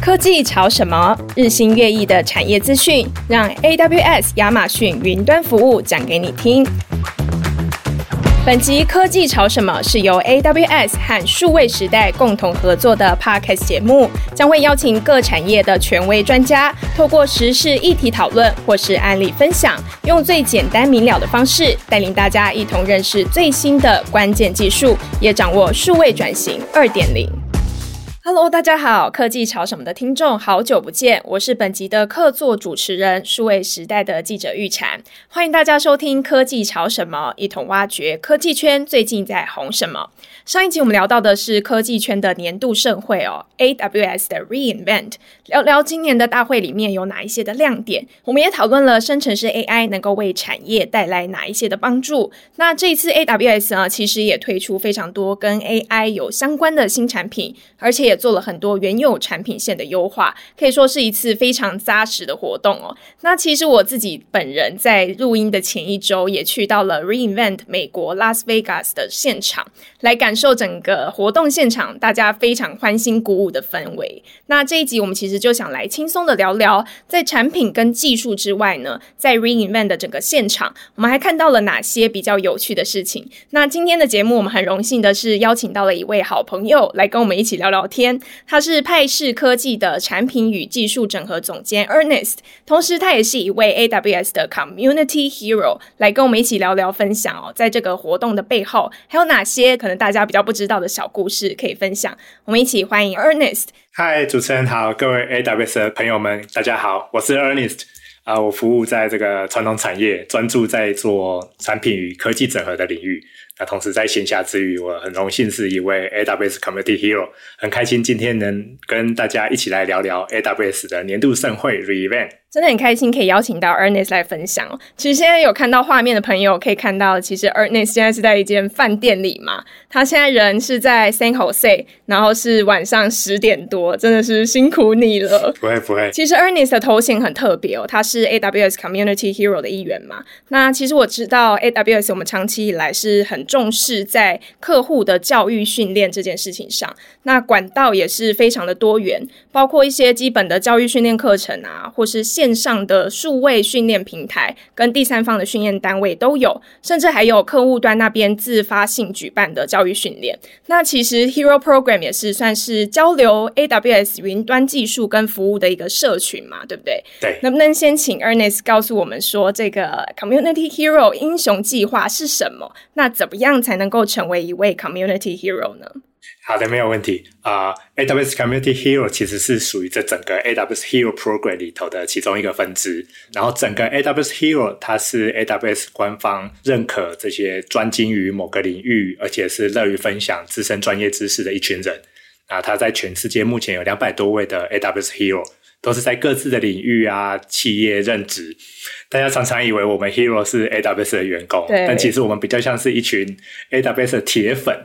科技潮什么？日新月异的产业资讯，让 AWS 亚马逊云端服务讲给你听。本集科技潮什么是由 AWS 和数位时代共同合作的 Podcast 节目，将会邀请各产业的权威专家，透过时事议题讨论或是案例分享，用最简单明了的方式，带领大家一同认识最新的关键技术，也掌握数位转型二点零。Hello，大家好，科技潮什么的听众，好久不见，我是本集的客座主持人，数位时代的记者玉婵，欢迎大家收听科技潮什么，一同挖掘科技圈最近在红什么。上一集我们聊到的是科技圈的年度盛会哦，AWS 的 re:Invent，聊聊今年的大会里面有哪一些的亮点。我们也讨论了生成式 AI 能够为产业带来哪一些的帮助。那这一次 AWS 呢，其实也推出非常多跟 AI 有相关的新产品，而且也做了很多原有产品线的优化，可以说是一次非常扎实的活动哦。那其实我自己本人在录音的前一周也去到了 re:Invent 美国拉斯维加斯的现场来感。受整个活动现场大家非常欢欣鼓舞的氛围。那这一集我们其实就想来轻松的聊聊，在产品跟技术之外呢，在 re:Invent 的整个现场，我们还看到了哪些比较有趣的事情？那今天的节目我们很荣幸的是邀请到了一位好朋友来跟我们一起聊聊天。他是派世科技的产品与技术整合总监 Ernest，同时他也是一位 AWS 的 Community Hero，来跟我们一起聊聊分享哦，在这个活动的背后还有哪些可能大家。比较不知道的小故事可以分享，我们一起欢迎 Ernest。嗨，主持人好，各位 AWS 的朋友们，大家好，我是 Ernest 啊、我服务在这个传统产业，专注在做产品与科技整合的领域。那同时在闲暇之余，我很荣幸是一位 AWS Community Hero，很开心今天能跟大家一起来聊聊 AWS 的年度盛会 re:Invent。真的很开心可以邀请到 Ernest 来分享。其实现在有看到画面的朋友可以看到，其实 Ernest 现在是在一间饭店里嘛。他现在人是在 San Jose，然后是晚上十点多，真的是辛苦你了。不会不会。其实 Ernest 的头衔很特别哦，他是 AWS Community Hero 的一员嘛。那其实我知道 AWS 我们长期以来是很重视在客户的教育训练这件事情上，那管道也是非常的多元，包括一些基本的教育训练课程啊，或是线上的数位训练平台跟第三方的训练单位都有，甚至还有客户端那边自发性举办的教育训练。那其实 Hero Program 也是算是交流 AWS 云端技术跟服务的一个社群嘛，对不对？对。能不能先请 Ernest 告诉我们说，这个 Community Hero 英雄计划是什么？那怎么样才能够成为一位 Community Hero 呢？好的，没有问题。啊、AWS Community Hero 其实是属于这整个 AWS Hero Program 里头的其中一个分支。然后，整个 AWS Hero 它是 AWS 官方认可这些专精于某个领域，而且是乐于分享自身专业知识的一群人。啊，他在全世界目前有两百多位的 AWS Hero。都是在各自的领域啊，企业任职。大家常常以为我们 Hero 是 AWS 的员工，但其实我们比较像是一群 AWS 的铁粉。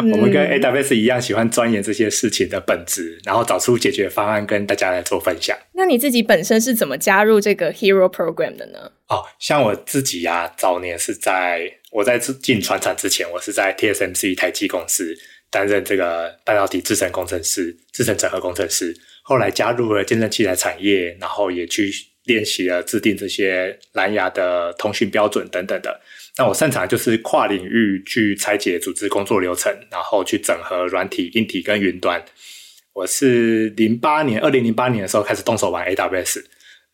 嗯、我们跟 AWS 一样，喜欢钻研这些事情的本质，然后找出解决方案，跟大家来做分享。那你自己本身是怎么加入这个 Hero Program 的呢？哦，像我自己呀、啊，早年是在我在进船厂之前，我是在 TSMC 台积公司担任这个半导体制程工程师、制程整合工程师。后来加入了健身器材产业，然后也去练习了制定这些蓝牙的通讯标准等等的。那我擅长就是跨领域去拆解组织工作流程，然后去整合软体、硬体跟云端。我是零八年，二零零八年的时候开始动手玩 AWS，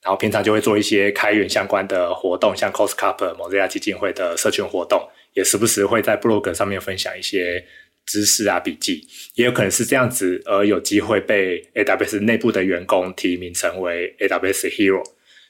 然后平常就会做一些开源相关的活动，像 Cost Cup、Mozilla 基金会的社群活动，也时不时会在 blog 上面分享一些。知识啊，笔记也有可能是这样子，而有机会被 AWS 内部的员工提名成为 AWS Hero。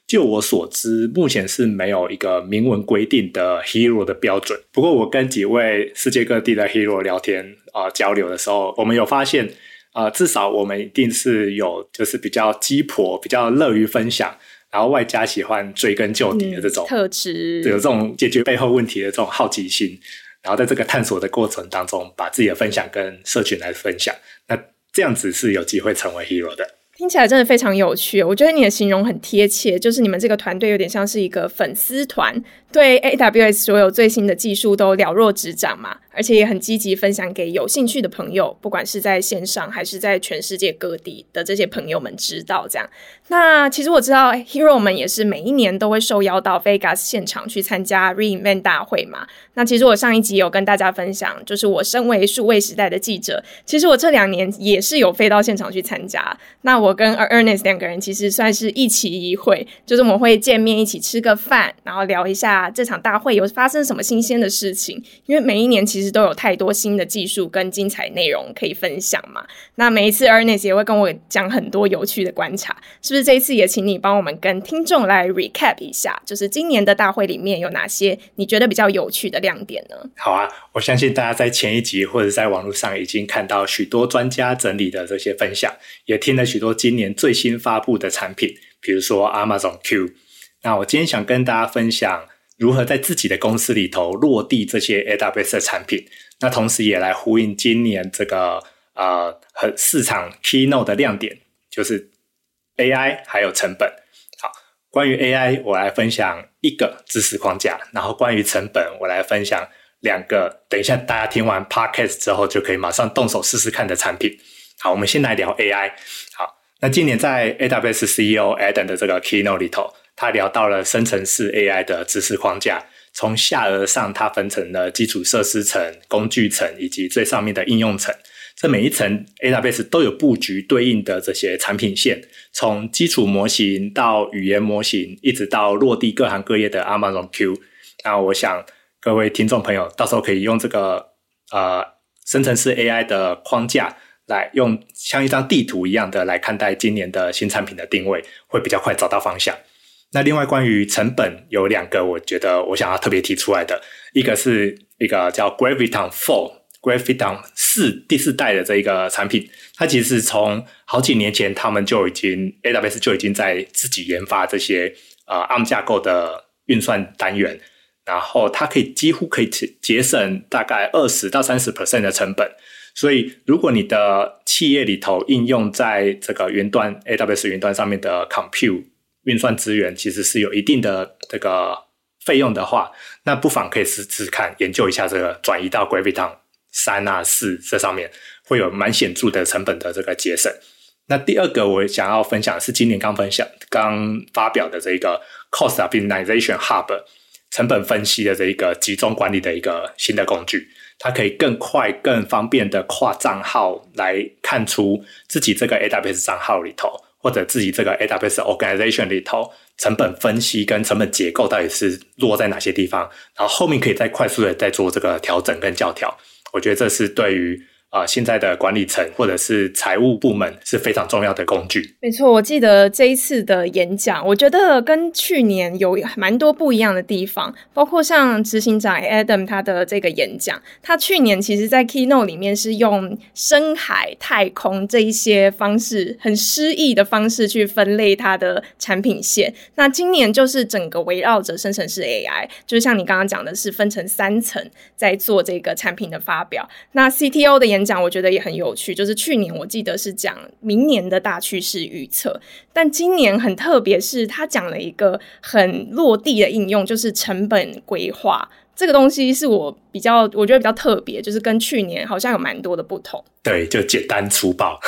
就我所知，目前是没有一个明文规定的 Hero 的标准。不过，我跟几位世界各地的 Hero 聊天啊、呃、交流的时候，我们有发现啊、呃，至少我们一定是有就是比较鸡婆、比较乐于分享，然后外加喜欢追根究底的这种、嗯、特质，有这种解决背后问题的这种好奇心。然后在这个探索的过程当中，把自己的分享跟社群来分享，那这样子是有机会成为 hero 的。听起来真的非常有趣，我觉得你的形容很贴切，就是你们这个团队有点像是一个粉丝团，对 AWS 所有最新的技术都了若指掌嘛，而且也很积极分享给有兴趣的朋友，不管是在线上还是在全世界各地的这些朋友们知道这样。那其实我知道 Hero 们也是每一年都会受邀到 Vegas 现场去参加 re:Invent 大会嘛。那其实我上一集有跟大家分享，就是我身为数位时代的记者，其实我这两年也是有飞到现场去参加。那我跟 Ernest 两个人其实算是一期一会，就是我们会见面一起吃个饭，然后聊一下啊这场大会有发生什么新鲜的事情。因为每一年其实都有太多新的技术跟精彩内容可以分享嘛。那每一次 Ernest 也会跟我讲很多有趣的观察，是不是？这一次也请你帮我们跟听众来 recap 一下，就是今年的大会里面有哪些你觉得比较有趣的亮点呢？好啊，我相信大家在前一集或者在网络上已经看到许多专家整理的这些分享，也听了许多今年最新发布的产品，比如说 Amazon Q。那我今天想跟大家分享如何在自己的公司里头落地这些 AWS 的产品，那同时也来呼应今年这个呃和市场 Keynote 的亮点，就是。AI 还有成本，好，关于 AI 我来分享一个知识框架，然后关于成本我来分享两个，等一下大家听完 Podcast 之后就可以马上动手试试看的产品。好，我们先来聊 AI。好，那今年在 AWS CEO Adam 的这个 Keynote 里头，他聊到了生成式 AI 的知识框架，从下而上，它分成了基础设施层、工具层以及最上面的应用层。这每一层 AWS 都有布局对应的这些产品线，从基础模型到语言模型，一直到落地各行各业的 Amazon Q。那我想各位听众朋友，到时候可以用这个呃生成式 AI 的框架来用像一张地图一样的来看待今年的新产品的定位，会比较快找到方向。那另外关于成本有两个，我觉得我想要特别提出来的，一个是一个叫 Graviton Four。Graviton 四第四代的这一个产品，它其实是从好几年前，他们就已经 AWS 就已经在自己研发这些呃 ARM 架构的运算单元，然后它可以几乎可以节省大概二十到三十 percent 的成本。所以，如果你的企业里头应用在这个云端 AWS 云端上面的 compute 运算资源，其实是有一定的这个费用的话，那不妨可以试试看研究一下这个转移到 Graviton。三啊四这上面会有蛮显著的成本的这个节省。那第二个我想要分享是今年刚分享刚发表的这个 Cost Optimization Hub 成本分析的这一个集中管理的一个新的工具，它可以更快更方便的跨账号来看出自己这个 AWS 账号里头或者自己这个 AWS Organization 里头成本分析跟成本结构到底是落在哪些地方，然后后面可以再快速的再做这个调整跟教条。我觉得这是对于、呃、现在的管理层或者是财务部门是非常重要的工具。没错，我记得这一次的演讲，我觉得跟去年有蛮多不一样的地方，包括像执行长 Adam 他的这个演讲，他去年其实在 Keynote 里面是用深海、太空这一些方式，很诗意的方式去分类他的产品线。那今年就是整个围绕着生成式 AI，就是像你刚刚讲的是分成三层在做这个产品的发表。那 CTO 的演讲我觉得也很有趣，就是去年我记得是讲明年的大趋势预测，但今年很特别，是他讲了一个很落地的应用，就是成本规划这个东西是我比较我觉得比较特别，就是跟去年好像有蛮多的不同。对，就简单粗暴，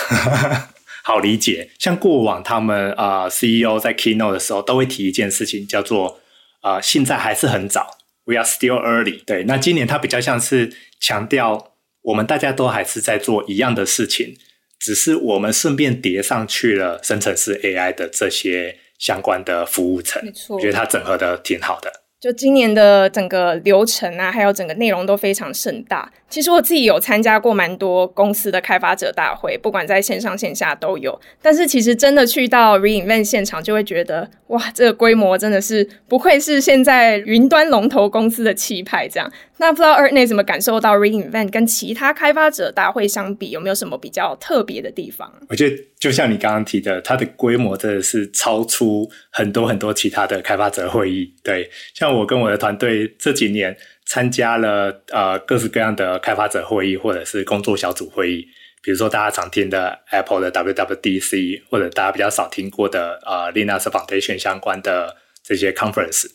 好理解。像过往他们啊、CEO 在 Keynote 的时候都会提一件事情，叫做啊、呃、现在还是很早，We are still early。对，那今年他比较像是强调。我们大家都还是在做一样的事情，只是我们顺便叠上去了生成式 AI 的这些相关的服务层。没错，我觉得它整合的挺好的。就今年的整个流程啊，还有整个内容都非常盛大。其实我自己有参加过蛮多公司的开发者大会，不管在线上线下都有。但是其实真的去到 re:Invent 现场，就会觉得哇，这个规模真的是不愧是现在云端龙头公司的气派。这样，那不知道 Ernest 怎么感受到 re:Invent 跟其他开发者大会相比，有没有什么比较特别的地方？我觉得就像你刚刚提的，它的规模真的是超出很多很多其他的开发者会议。对，像。我跟我的团队这几年参加了呃各式各样的开发者会议，或者是工作小组会议，比如说大家常听的 Apple 的 WWDC，或者大家比较少听过的呃 Linux Foundation 相关的这些 conference，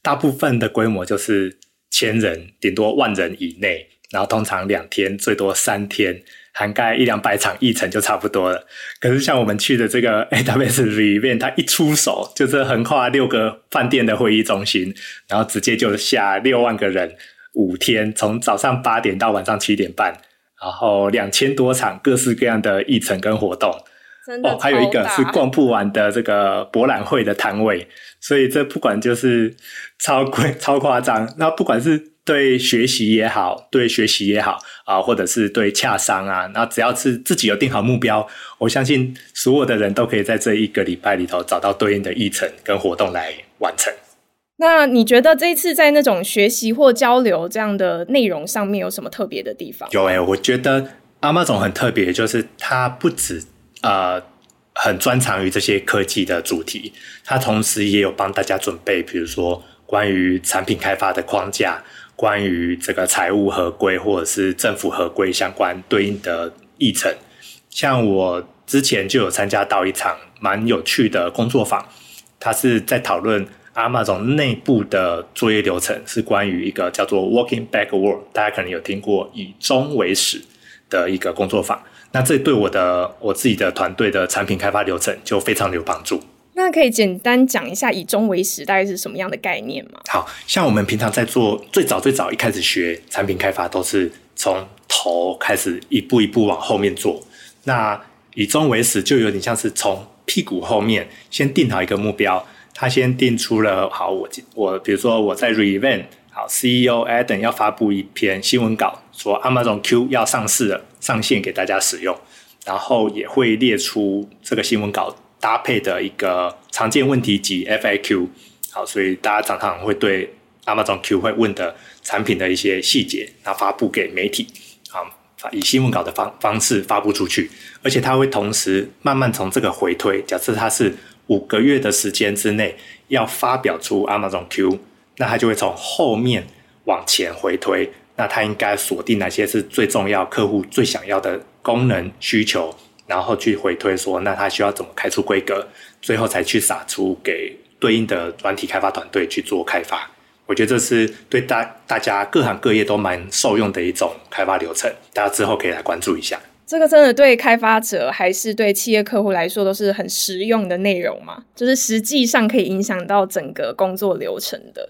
大部分的规模就是千人，顶多万人以内，然后通常两天，最多三天，涵盖一两百场议程就差不多了。可是像我们去的这个 AWS 里面它一出手就是横跨六个饭店的会议中心，然后直接就下六万个人，五天，从早上八点到晚上七点半，然后两千多场各式各样的议程跟活动。哦，还有一个是逛不完的这个博览会的摊位，所以这不管就是超贵、超夸张。那不管是对学习也好，对学习也好啊，或者是对洽商啊，那只要是自己有定好目标，我相信所有的人都可以在这一个礼拜里头找到对应的议程跟活动来完成。那你觉得这一次在那种学习或交流这样的内容上面有什么特别的地方？有诶、欸，我觉得 Amazon 很特别，就是它不止。呃，很专长于这些科技的主题，他同时也有帮大家准备，比如说关于产品开发的框架，关于这个财务合规或者是政府合规相关对应的议程。像我之前就有参加到一场蛮有趣的工作坊，他是在讨论 Amazon 内部的作业流程，是关于一个叫做 Working Backward，大家可能有听过以终为始的一个工作坊。那这对我的我自己的团队的产品开发流程就非常的有帮助。那可以简单讲一下以终为始大概是什么样的概念吗？好，像我们平常在做最早最早一开始学产品开发，都是从头开始一步一步往后面做。那以终为始就有点像是从屁股后面先定好一个目标，他先定出了好，我我比如说我在 re:Invent。好，CEO Adam 要发布一篇新闻稿，说 Amazon Q 要上市了，上线给大家使用，然后也会列出这个新闻稿搭配的一个常见问题及 FAQ。好，所以大家常常会对 Amazon Q 会问的产品的一些细节，然后发布给媒体，好，以新闻稿的方方式发布出去，而且它会同时慢慢从这个回推，假设它是五个月的时间之内要发表出 Amazon Q。那它就会从后面往前回推，那它应该锁定哪些是最重要、客户最想要的功能需求，然后去回推说，那它需要怎么开出规格，最后才去撒出给对应的软体开发团队去做开发。我觉得这是对大大家各行各业都蛮受用的一种开发流程，大家之后可以来关注一下。这个真的对开发者还是对企业客户来说都是很实用的内容嘛？就是实际上可以影响到整个工作流程的。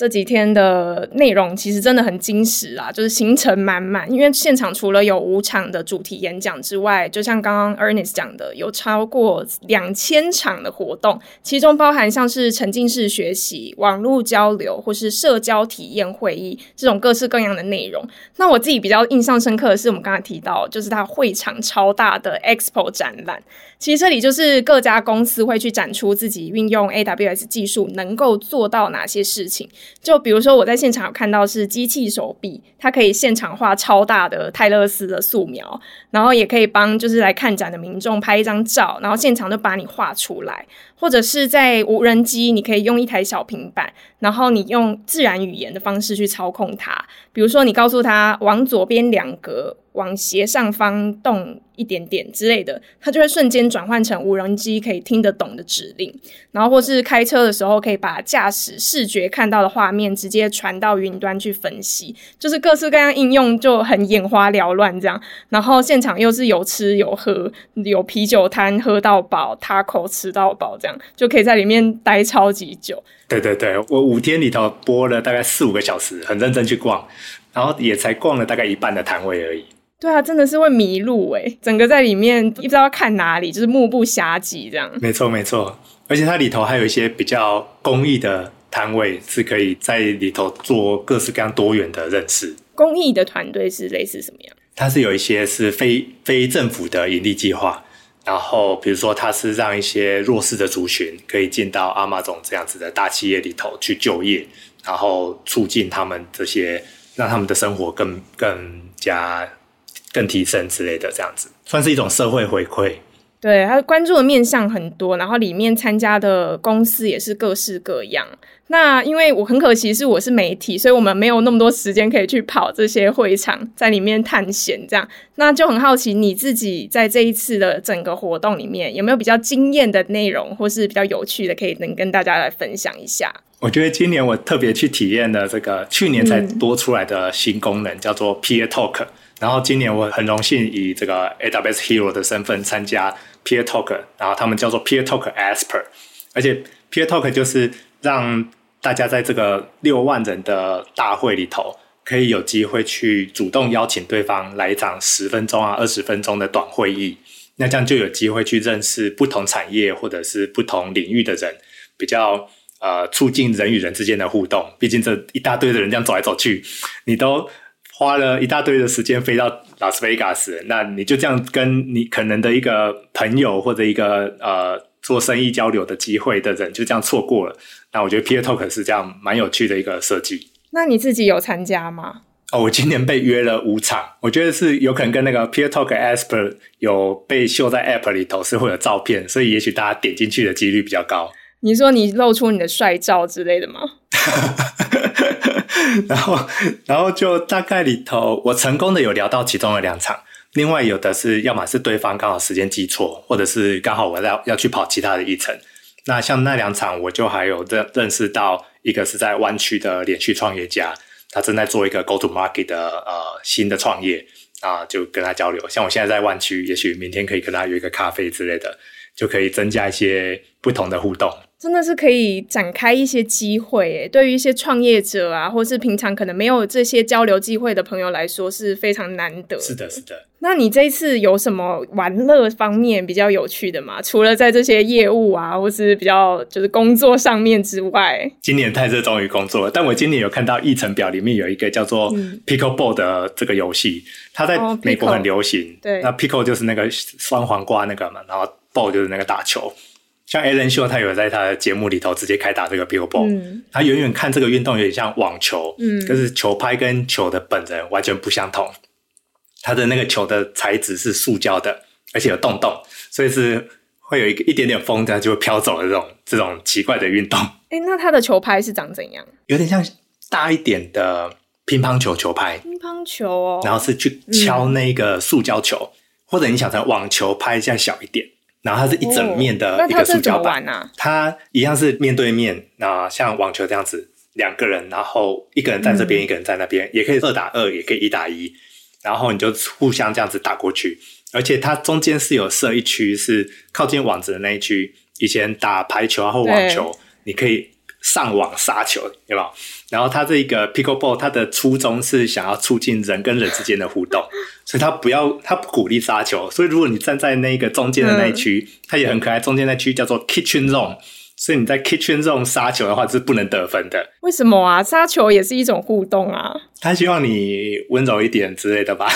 这几天的内容其实真的很精实啊，就是行程满满。因为现场除了有五场的主题演讲之外，就像刚刚 Ernest 讲的，有超过两千场的活动，其中包含像是沉浸式学习、网络交流或是社交体验会议这种各式各样的内容。那我自己比较印象深刻的是，我们刚才提到，就是它会场超大的 Expo 展览。其实这里就是各家公司会去展出自己运用 AWS 技术能够做到哪些事情。就比如说，我在现场看到是机器手臂，它可以现场画超大的泰勒斯的素描，然后也可以帮就是来看展的民众拍一张照，然后现场就把你画出来。或者是在无人机，你可以用一台小平板，然后你用自然语言的方式去操控它。比如说，你告诉他往左边两格，往斜上方动一点点之类的，他就会瞬间转换成无人机可以听得懂的指令。然后，或是开车的时候，可以把驾驶视觉看到的画面直接传到云端去分析。就是各式各样应用就很眼花缭乱这样。然后现场又是有吃有喝，有啤酒摊喝到饱他口吃到饱这样。就可以在里面待超级久。对对对，我五天里头播了大概四五个小时，很认真去逛，然后也才逛了大概一半的摊位而已。对啊，真的是会迷路诶，整个在里面不知道要看哪里，就是目不暇及这样。没错没错，而且它里头还有一些比较公益的摊位，是可以在里头做各式各样多元的认识。公益的团队是类似什么样？它是有一些是非非政府的盈利计划。然后，比如说，他是让一些弱势的族群可以进到 Amazon 这样子的大企业里头去就业，然后促进他们这些，让他们的生活更更加更提升之类的，这样子算是一种社会回馈。对，他关注的面向很多，然后里面参加的公司也是各式各样。那因为我很可惜是我是媒体，所以我们没有那么多时间可以去跑这些会场，在里面探险这样。那就很好奇你自己在这一次的整个活动里面有没有比较惊艳的内容，或是比较有趣的，可以能跟大家来分享一下。我觉得今年我特别去体验了这个去年才多出来的新功能，叫做 Peer Talk。然后今年我很荣幸以这个 AWS Hero 的身份参加 Peer Talk，然后他们叫做 Peer Talk Expert，而且 Peer Talk 就是让大家在这个六万人的大会里头，可以有机会去主动邀请对方来一场十分钟啊、二十分钟的短会议，那这样就有机会去认识不同产业或者是不同领域的人，比较呃促进人与人之间的互动。毕竟这一大堆的人这样走来走去，你都。花了一大堆的时间飞到拉斯维加斯，那你就这样跟你可能的一个朋友或者一个呃做生意交流的机会的人就这样错过了。那我觉得 Peer Talk 是这样蛮有趣的一个设计。那你自己有参加吗？哦，我今年被约了五场，我觉得是有可能跟那个 Peer Talk Expert 有被秀在 App 里头是会有照片，所以也许大家点进去的几率比较高。你说你露出你的帅照之类的吗？然后，然后就大概里头，我成功的有聊到其中的两场，另外有的是要么是对方刚好时间记错，或者是刚好我要要去跑其他的议程。那像那两场，我就还有认认识到一个是在湾区的连续创业家，他正在做一个 Go to Market 的呃新的创业啊，就跟他交流。像我现在在湾区，也许明天可以跟他约一个咖啡之类的，就可以增加一些不同的互动。真的是可以展开一些机会诶，对于一些创业者啊，或是平常可能没有这些交流机会的朋友来说，是非常难得。是的，是的。那你这一次有什么玩乐方面比较有趣的吗？除了在这些业务啊，或是比较就是工作上面之外，今年太热衷于工作了。但我今年有看到议程表里面有一个叫做 Pickleball 的这个游戏，它在美国很流行。对、哦，那 Pickle 就是那个酸黄瓜那个嘛，然后 Ball 就是那个打球。像 Ellen 秀，他有在他的节目里头直接开打这个 Pickleball，嗯，他远远看这个运动有点像网球，嗯，可是球拍跟球的本人完全不相同。他的那个球的材质是塑胶的，而且有洞洞，所以是会有一个一点点风，它就会飘走的这种这种奇怪的运动。哎、欸，那他的球拍是长怎样？有点像大一点的乒乓球球拍，乒乓球哦，然后是去敲那个塑胶球，嗯，或者你想成网球拍这样小一点。然后它是一整面的一个塑胶板，哦啊、它一样是面对面，那像网球这样子，两个人，然后一个人在这边，嗯、一个人在那边，也可以二打二，也可以一打一，然后你就互相这样子打过去，而且它中间是有设一区是靠近网子的那一区，以前打排球啊或网球，你可以上网杀球，有没有？然后他这一个 Pickleball，它的初衷是想要促进人跟人之间的互动，所以他不要，他不鼓励杀球。所以如果你站在那个中间的那一区，嗯、它也很可爱。中间那区叫做 Kitchen Zone，所以你在 Kitchen Zone 杀球的话是不能得分的。为什么啊？杀球也是一种互动啊。他希望你温柔一点之类的吧，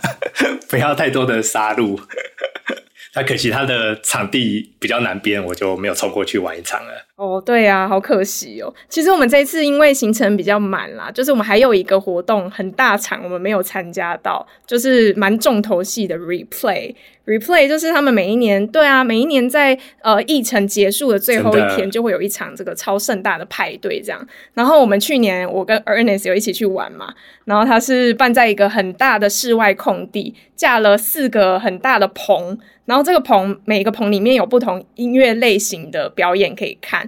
不要太多的杀戮。那可惜他的场地比较难边，我就没有冲过去玩一场了。哦，对啊，好可惜哦。其实我们这一次因为行程比较满啦，就是我们还有一个活动很大场，我们没有参加到，就是蛮重头戏的 Replay。Replay 就是他们每一年，对啊，每一年在呃议程结束的最后一天，就会有一场这个超盛大的派对这样。然后我们去年我跟 Ernest 有一起去玩嘛，然后他是办在一个很大的室外空地，架了四个很大的棚，然后这个棚每个棚里面有不同音乐类型的表演可以看，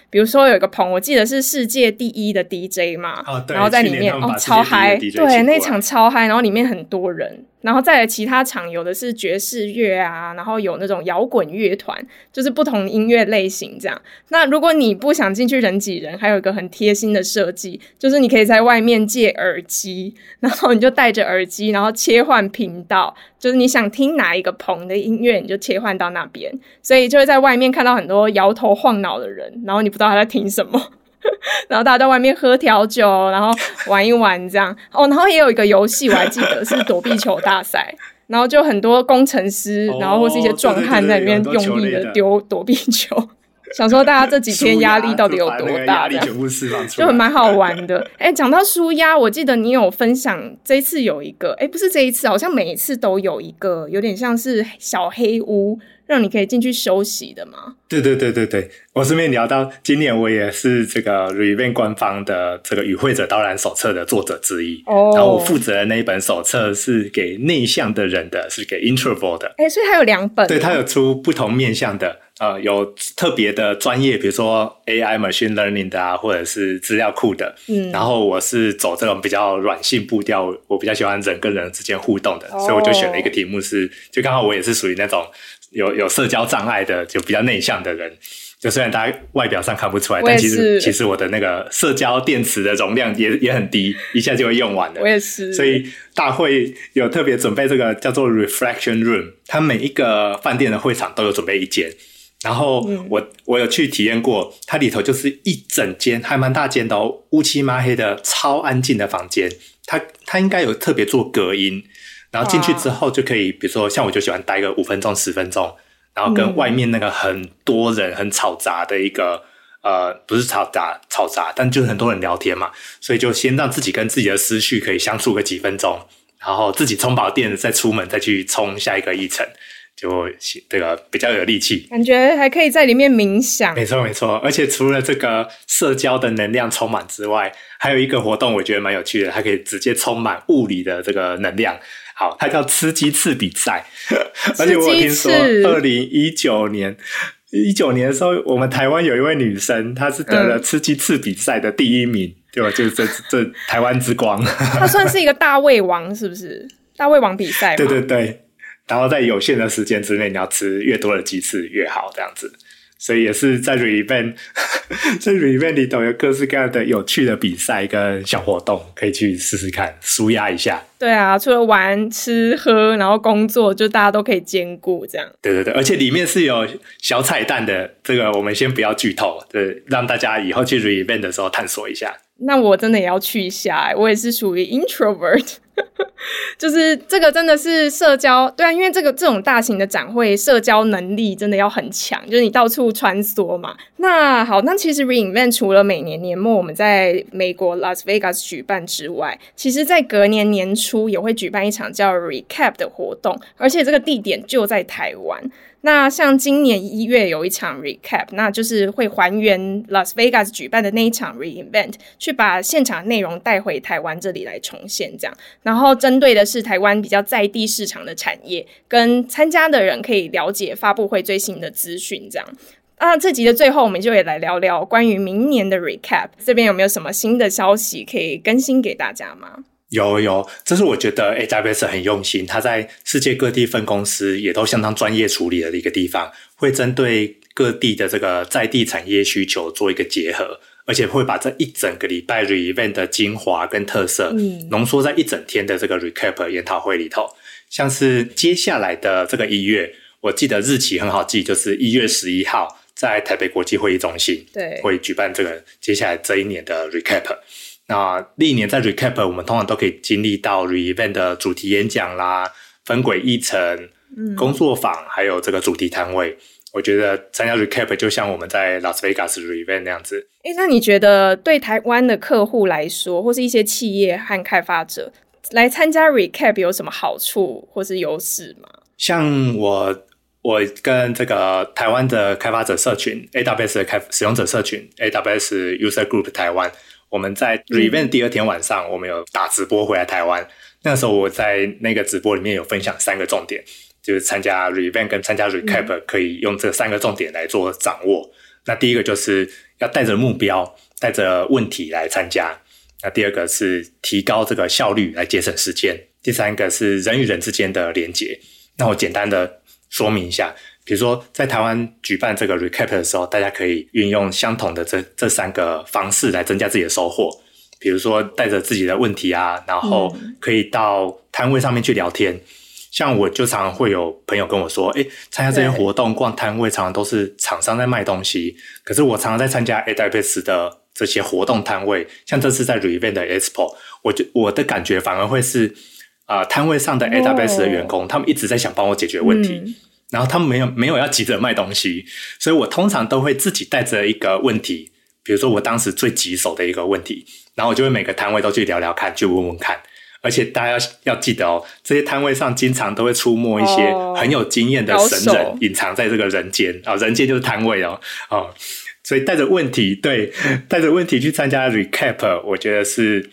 比如说有一个棚，我记得是世界第一的 DJ 嘛，然后在里面哦超嗨，对，那场超嗨，然后里面很多人。然后再来其他场，有的是爵士乐啊，然后有那种摇滚乐团，就是不同音乐类型这样。那如果你不想进去人挤人，还有一个很贴心的设计，就是你可以在外面借耳机，然后你就戴着耳机，然后切换频道，就是你想听哪一个棚的音乐，你就切换到那边。所以就会在外面看到很多摇头晃脑的人，然后你道他在听什么。然后大家在外面喝调酒，然后玩一玩这样哦。然后也有一个游戏，我还记得是躲避球大赛。然后就很多工程师，然后或是一些壮汉在里面用力的丢 躲避球。想说大家这几天压力到底有多大？就蛮好玩的。哎、欸，讲到舒压，我记得你有分享，这一次有一个，哎、欸，不是这一次，好像每一次都有一个，有点像是小黑屋。让你可以进去休息的吗？对对对对对，我顺便聊到，今年我也是这个 Re-Event 官方的这个与会者导览手册的作者之一。哦，然后我负责的那一本手册是给内向的人的，是给 Introvert 的。哎，所以它有两本。对，它有出不同面向的，呃，有特别的专业，比如说 AI Machine Learning 的啊，或者是资料库的。嗯，然后我是走这种比较软性步调，我比较喜欢人跟人之间互动的，哦，所以我就选了一个题目是，就刚好我也是属于那种。有有社交障碍的，就比较内向的人，就虽然大家外表上看不出来，但其实其实我的那个社交电池的容量也也很低，一下就会用完了。我也是。所以大会有特别准备这个叫做 Reflection Room，它每一个饭店的会场都有准备一间。然后我、嗯、我有去体验过，它里头就是一整间还蛮大间的哦，乌漆抹黑的超安静的房间。它它应该有特别做隔音。然后进去之后就可以，比如说像我就喜欢待个五分钟、十分钟，然后跟外面那个很多人很吵杂的一个呃，不是吵杂吵杂，但就是很多人聊天嘛，所以就先让自己跟自己的思绪可以相处个几分钟，然后自己充饱电再出门再去冲下一个议程，就这个比较有力气，感觉还可以在里面冥想。没错没错，而且除了这个社交的能量充满之外，还有一个活动我觉得蛮有趣的，它可以直接充满物理的这个能量。好，它叫吃鸡翅比赛，而且我听说二零一九年一九年的时候，我们台湾有一位女生，她是得了吃鸡翅比赛的第一名，嗯、对吧？就是这这台湾之光，她算是一个大胃王，是不是？大胃王比赛，对对对。然后在有限的时间之内，你要吃越多的鸡翅越好，这样子。所以也是在 Re-Event，在 Re-Event 里头有各式各样的有趣的比赛跟小活动，可以去试试看，舒压一下。对啊，除了玩、吃、喝，然后工作，就大家都可以兼顾这样。对对对，而且里面是有小彩蛋的，这个我们先不要剧透，对，让大家以后去 Re-Event 的时候探索一下。那我真的也要去一下，我也是属于 introvert，就是这个真的是社交，对啊，因为这个这种大型的展会，社交能力真的要很强，就是你到处穿梭嘛。那好，那其实 Re Invent 除了每年年末我们在美国 Las Vegas 举办之外，其实在隔年年初也会举办一场叫 Recap 的活动，而且这个地点就在台湾。那像今年一月有一场 recap，那就是会还原 Las Vegas 举办的那一场 reinvent，去把现场内容带回台湾这里来重现这样。然后针对的是台湾比较在地市场的产业，跟参加的人可以了解发布会最新的资讯这样。啊，这集的最后我们就也来聊聊关于明年的 recap，这边有没有什么新的消息可以更新给大家吗？有有，这是我觉得 AWS 很用心，它在世界各地分公司也都相当专业处理的一个地方，会针对各地的这个在地产业需求做一个结合，而且会把这一整个礼拜 Re-Event 的精华跟特色，嗯，浓缩在一整天的这个 Recap 研讨会里头。像是接下来的这个一月，我记得日期很好记，就是一月十一号，在台北国际会议中心，对，会举办这个接下来这一年的 Recap。那历年在 Recap，我们通常都可以经历到 Re-Event 的主题演讲啦、分轨议程、嗯、工作坊，还有这个主题摊位。我觉得参加 Recap 就像我们在 Las Vegas Re-Event 那样子。诶，那你觉得对台湾的客户来说，或是一些企业和开发者来参加 Recap 有什么好处或是优势吗？像我，我跟这个台湾的开发者社群 AWS 的开使用者社群 AWS User Group 台湾。我们在 Re-Event 第二天晚上，我们有打直播回来台湾。那时候我在那个直播里面有分享三个重点，就是参加 Re-Event 跟参加 Recap 可以用这三个重点来做掌握。那第一个就是要带着目标、带着问题来参加。那第二个是提高这个效率来节省时间。第三个是人与人之间的连接。那我简单的说明一下。比如说，在台湾举办这个 recap 的时候，大家可以运用相同的这这三个方式来增加自己的收获。比如说，带着自己的问题啊，然后可以到摊位上面去聊天。嗯、像我就常常会有朋友跟我说：“哎，参加这些活动，逛摊位，常常都是厂商在卖东西。可是我常常在参加 AWS 的这些活动摊位，像这次在 Re-Event 的 Expo，我就我的感觉反而会是啊、呃，摊位上的 AWS 的员工，哦、他们一直在想帮我解决问题。嗯”然后他们没有没有要急着卖东西，所以我通常都会自己带着一个问题，比如说我当时最棘手的一个问题，然后我就会每个摊位都去聊聊看，去问问看。而且大家要要记得哦，这些摊位上经常都会出没一些很有经验的神人，隐藏在这个人间啊、哦，人间就是摊位哦，哦，所以带着问题，对，带着问题去参加 recap，我觉得是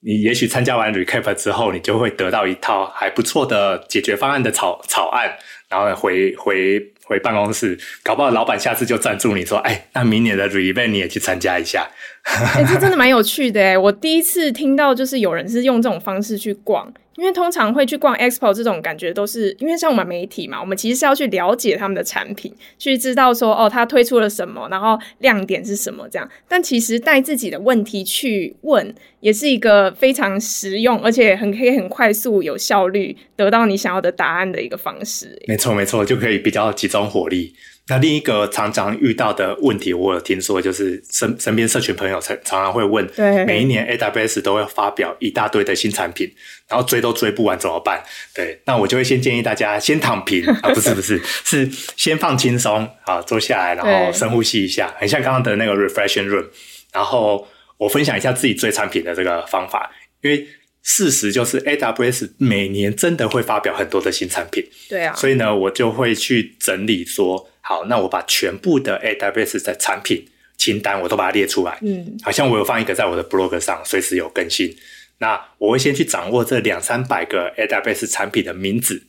你也许参加完 recap 之后，你就会得到一套还不错的解决方案的草草案，然后回回。回办公室，搞不好老板下次就赞助你说：“哎，那明年的 Re-Event 你也去参加一下。”哎，这真的蛮有趣的哎！我第一次听到，就是有人是用这种方式去逛。因为通常会去逛 Expo 这种感觉，都是因为像我们媒体嘛，我们其实是要去了解他们的产品，去知道说哦，他推出了什么，然后亮点是什么这样。但其实带自己的问题去问，也是一个非常实用，而且很可以很快速、有效率得到你想要的答案的一个方式。没错，没错，就可以比较集中火力。那另一个常常遇到的问题，我有听说，就是身身边社群朋友常常常会问，对，每一年 AWS 都会发表一大堆的新产品，然后追都追不完怎么办？对，那我就会先建议大家先躺平。啊，不是不是，是先放轻松啊，坐下来，然后深呼吸一下，很像刚刚的那个 refreshing room，然后我分享一下自己追产品的这个方法，因为事实就是 AWS 每年真的会发表很多的新产品，对啊，所以呢，我就会去整理说。好，那我把全部的 AWS 的产品清单我都把它列出来。嗯，好像我有放一个在我的 blog 上，随时有更新。那我会先去掌握这两三百个 AWS 产品的名字，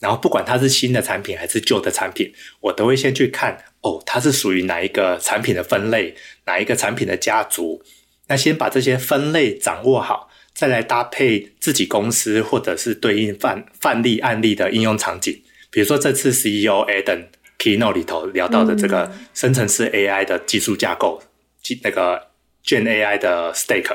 然后不管它是新的产品还是旧的产品，我都会先去看哦，它是属于哪一个产品的分类，哪一个产品的家族。那先把这些分类掌握好，再来搭配自己公司或者是对应范范例案例的应用场景。比如说这次 CEO Adam。Keynote 里头聊到的这个生成式 AI 的技术架构，即、嗯、那个 Gen AI 的 stake，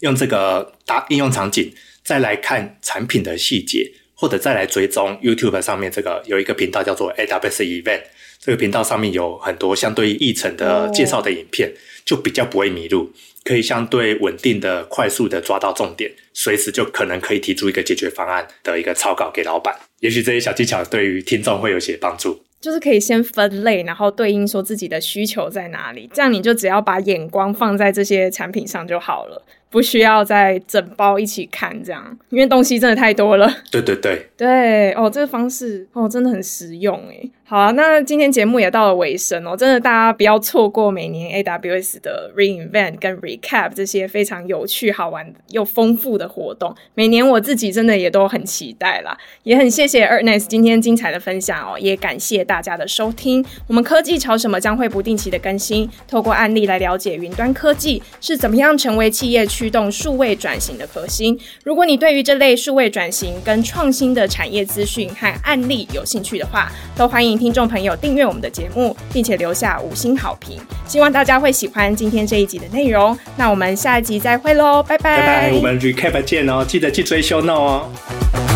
用这个搭应用场景，再来看产品的细节，或者再来追踪 YouTube 上面这个有一个频道叫做 AWS Event，这个频道上面有很多相对议程的介绍的影片，哦、就比较不会迷路，可以相对稳定的、快速的抓到重点，随时就可能可以提出一个解决方案的一个草稿给老板。也许这些小技巧对于听众会有些帮助，就是可以先分类，然后对应说自己的需求在哪里，这样你就只要把眼光放在这些产品上就好了。不需要再整包一起看这样，因为东西真的太多了。对对对，对哦，这个方式哦真的很实用诶。好啊，那今天节目也到了尾声哦，真的大家不要错过每年 AWS 的 re:Invent 跟 recap 这些非常有趣、好玩又丰富的活动。每年我自己真的也都很期待啦，也很谢谢 Ernest 今天精彩的分享哦，也感谢大家的收听。我们科技潮什么将会不定期的更新，透过案例来了解云端科技是怎么样成为企业驱动数位转型的核心。如果你对于这类数位转型跟创新的产业资讯和案例有兴趣的话，都欢迎听众朋友订阅我们的节目，并且留下五星好评。希望大家会喜欢今天这一集的内容。那我们下一集再会喽，拜拜。拜拜，我们 recap 见哦，记得去追修闹哦。